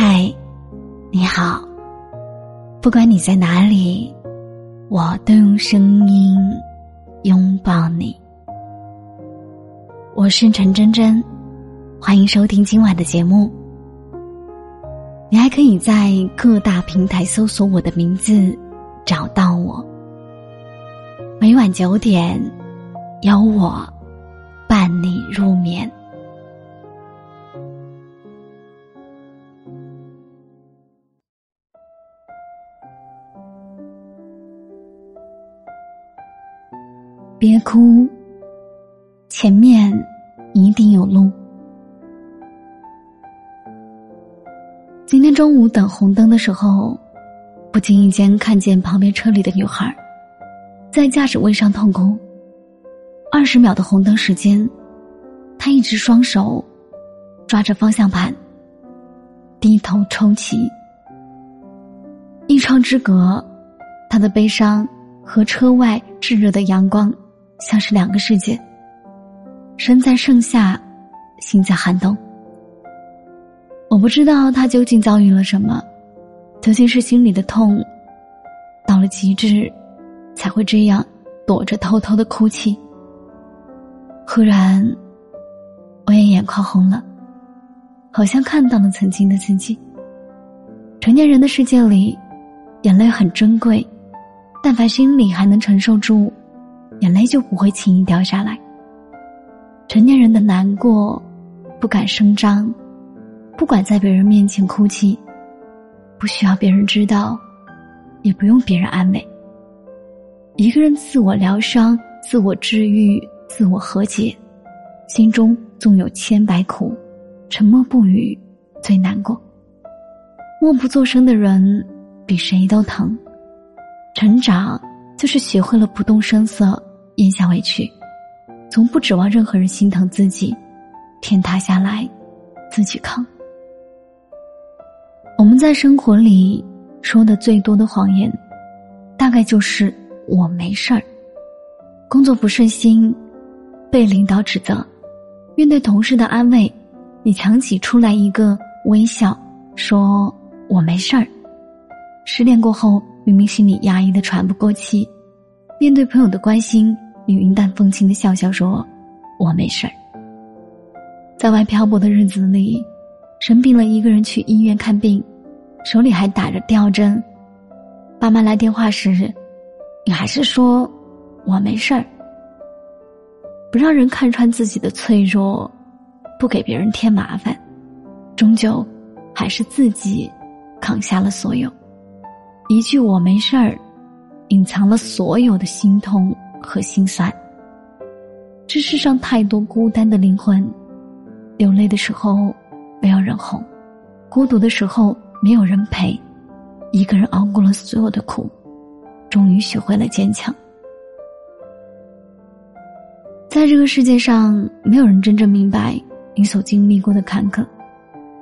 嗨，你好。不管你在哪里，我都用声音拥抱你。我是陈真真，欢迎收听今晚的节目。你还可以在各大平台搜索我的名字，找到我。每晚九点，有我伴你入眠。别哭，前面一定有路。今天中午等红灯的时候，不经意间看见旁边车里的女孩，在驾驶位上痛哭。二十秒的红灯时间，她一直双手抓着方向盘，低头抽泣。一窗之隔，她的悲伤和车外炙热的阳光。像是两个世界。身在盛夏，心在寒冬。我不知道他究竟遭遇了什么，究竟是心里的痛到了极致，才会这样躲着偷偷的哭泣。忽然，我也眼眶红了，好像看到了曾经的自己。成年人的世界里，眼泪很珍贵，但凡心里还能承受住。眼泪就不会轻易掉下来。成年人的难过，不敢声张，不管在别人面前哭泣，不需要别人知道，也不用别人安慰。一个人自我疗伤、自我治愈、自我和解，心中纵有千百苦，沉默不语最难过。默不作声的人，比谁都疼。成长，就是学会了不动声色。咽下委屈，从不指望任何人心疼自己，天塌下来自己扛。我们在生活里说的最多的谎言，大概就是我没事儿。工作不顺心，被领导指责，面对同事的安慰，你强挤出来一个微笑，说我没事儿。失恋过后，明明心里压抑的喘不过气，面对朋友的关心。你云淡风轻的笑笑说：“我没事儿。”在外漂泊的日子里，生病了一个人去医院看病，手里还打着吊针。爸妈来电话时，你还是说：“我没事儿。”不让人看穿自己的脆弱，不给别人添麻烦，终究还是自己扛下了所有。一句“我没事儿”，隐藏了所有的心痛。和心酸。这世上太多孤单的灵魂，流泪的时候没有人哄，孤独的时候没有人陪，一个人熬过了所有的苦，终于学会了坚强。在这个世界上，没有人真正明白你所经历过的坎坷，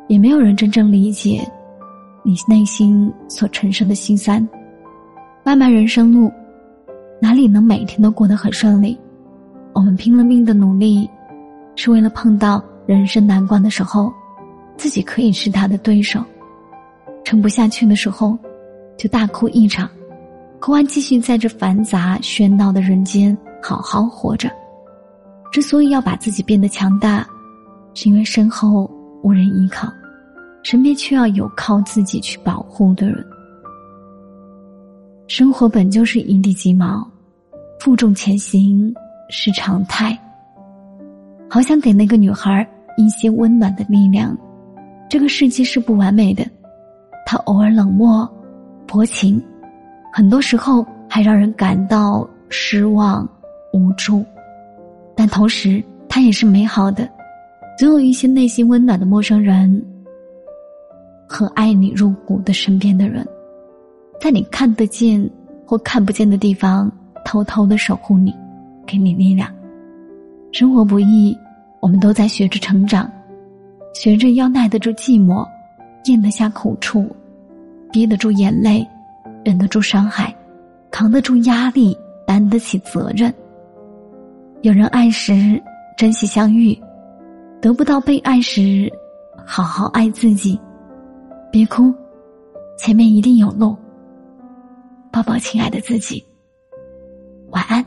也没有人真正理解你内心所承受的心酸。漫漫人生路。哪里能每天都过得很顺利？我们拼了命的努力，是为了碰到人生难关的时候，自己可以是他的对手。撑不下去的时候，就大哭一场，哭完继续在这繁杂喧闹的人间好好活着。之所以要把自己变得强大，是因为身后无人依靠，身边却要有靠自己去保护的人。生活本就是一地鸡毛，负重前行是常态。好想给那个女孩一些温暖的力量。这个世界是不完美的，他偶尔冷漠、薄情，很多时候还让人感到失望、无助。但同时，他也是美好的，总有一些内心温暖的陌生人和爱你入骨的身边的人。在你看得见或看不见的地方，偷偷的守护你，给你力量。生活不易，我们都在学着成长，学着要耐得住寂寞，咽得下苦处，憋得住眼泪，忍得住伤害，扛得住压力，担得起责任。有人爱时，珍惜相遇；得不到被爱时，好好爱自己。别哭，前面一定有路。抱抱亲爱的自己。晚安。